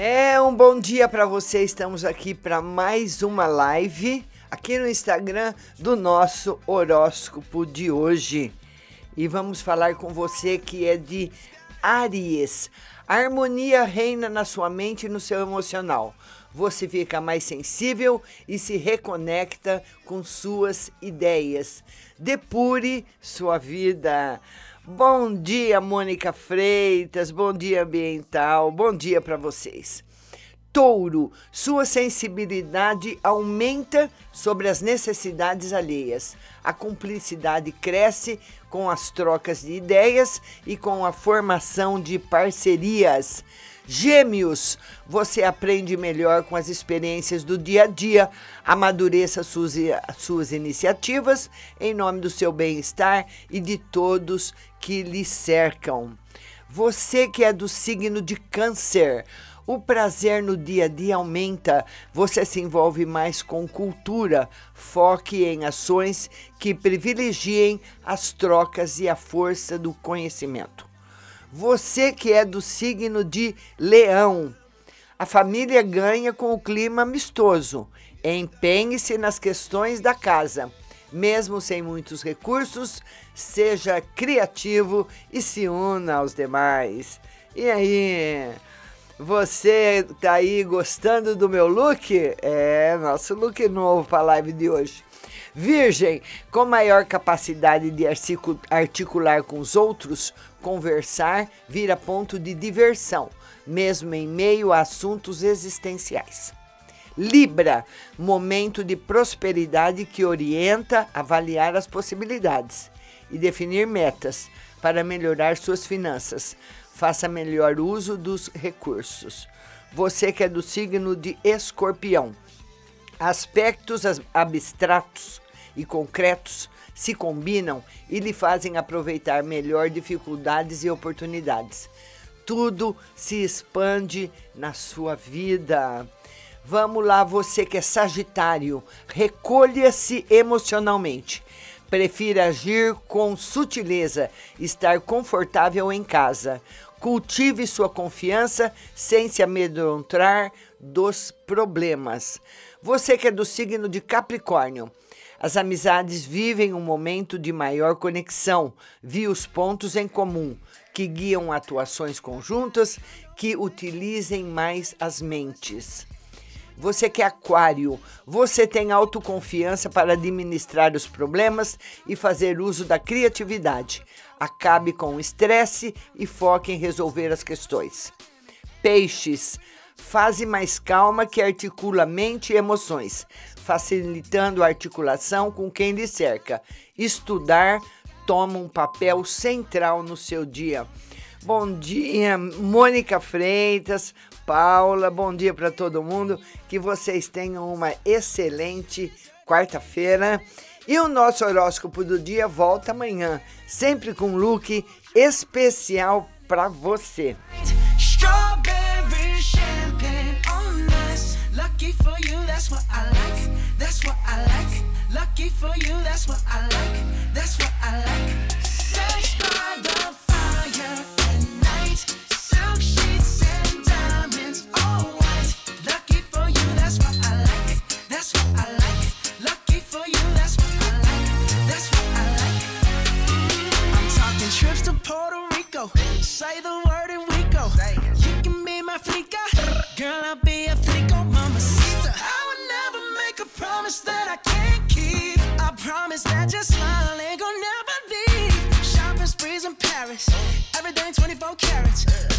É um bom dia para você. Estamos aqui para mais uma live aqui no Instagram do nosso horóscopo de hoje. E vamos falar com você que é de Aries. A harmonia reina na sua mente e no seu emocional. Você fica mais sensível e se reconecta com suas ideias. Depure sua vida. Bom dia, Mônica Freitas. Bom dia, Ambiental. Bom dia para vocês. Touro, sua sensibilidade aumenta sobre as necessidades alheias. A cumplicidade cresce com as trocas de ideias e com a formação de parcerias. Gêmeos, você aprende melhor com as experiências do dia a dia, amadureça suas, suas iniciativas em nome do seu bem-estar e de todos que lhe cercam. Você que é do signo de Câncer, o prazer no dia a dia aumenta, você se envolve mais com cultura, foque em ações que privilegiem as trocas e a força do conhecimento. Você que é do signo de Leão, a família ganha com o clima amistoso. Empenhe-se nas questões da casa. Mesmo sem muitos recursos, seja criativo e se una aos demais. E aí? Você tá aí gostando do meu look? É, nosso look novo para a live de hoje. Virgem, com maior capacidade de articu- articular com os outros, conversar vira ponto de diversão, mesmo em meio a assuntos existenciais. Libra, momento de prosperidade que orienta a avaliar as possibilidades e definir metas para melhorar suas finanças. Faça melhor uso dos recursos. Você que é do signo de Escorpião, aspectos as- abstratos e concretos se combinam e lhe fazem aproveitar melhor dificuldades e oportunidades. Tudo se expande na sua vida. Vamos lá, você que é Sagitário, recolha-se emocionalmente. Prefira agir com sutileza, estar confortável em casa. Cultive sua confiança sem se amedrontar dos problemas. Você que é do signo de Capricórnio, as amizades vivem um momento de maior conexão, vi os pontos em comum, que guiam atuações conjuntas que utilizem mais as mentes. Você que é aquário, você tem autoconfiança para administrar os problemas e fazer uso da criatividade. Acabe com o estresse e foque em resolver as questões. Peixes, fase mais calma que articula mente e emoções, facilitando a articulação com quem lhe cerca. Estudar toma um papel central no seu dia. Bom dia, Mônica Freitas, Paula, bom dia para todo mundo. Que vocês tenham uma excelente quarta-feira. E o nosso horóscopo do dia volta amanhã, sempre com um look especial para você. Say the word and we go. You can be my freaka, Girl, I'll be a flico, mama sister. I would never make a promise that I can't keep. I promise that your smile ain't gonna never leave. Shopping sprees in Paris. Everything 24 carats.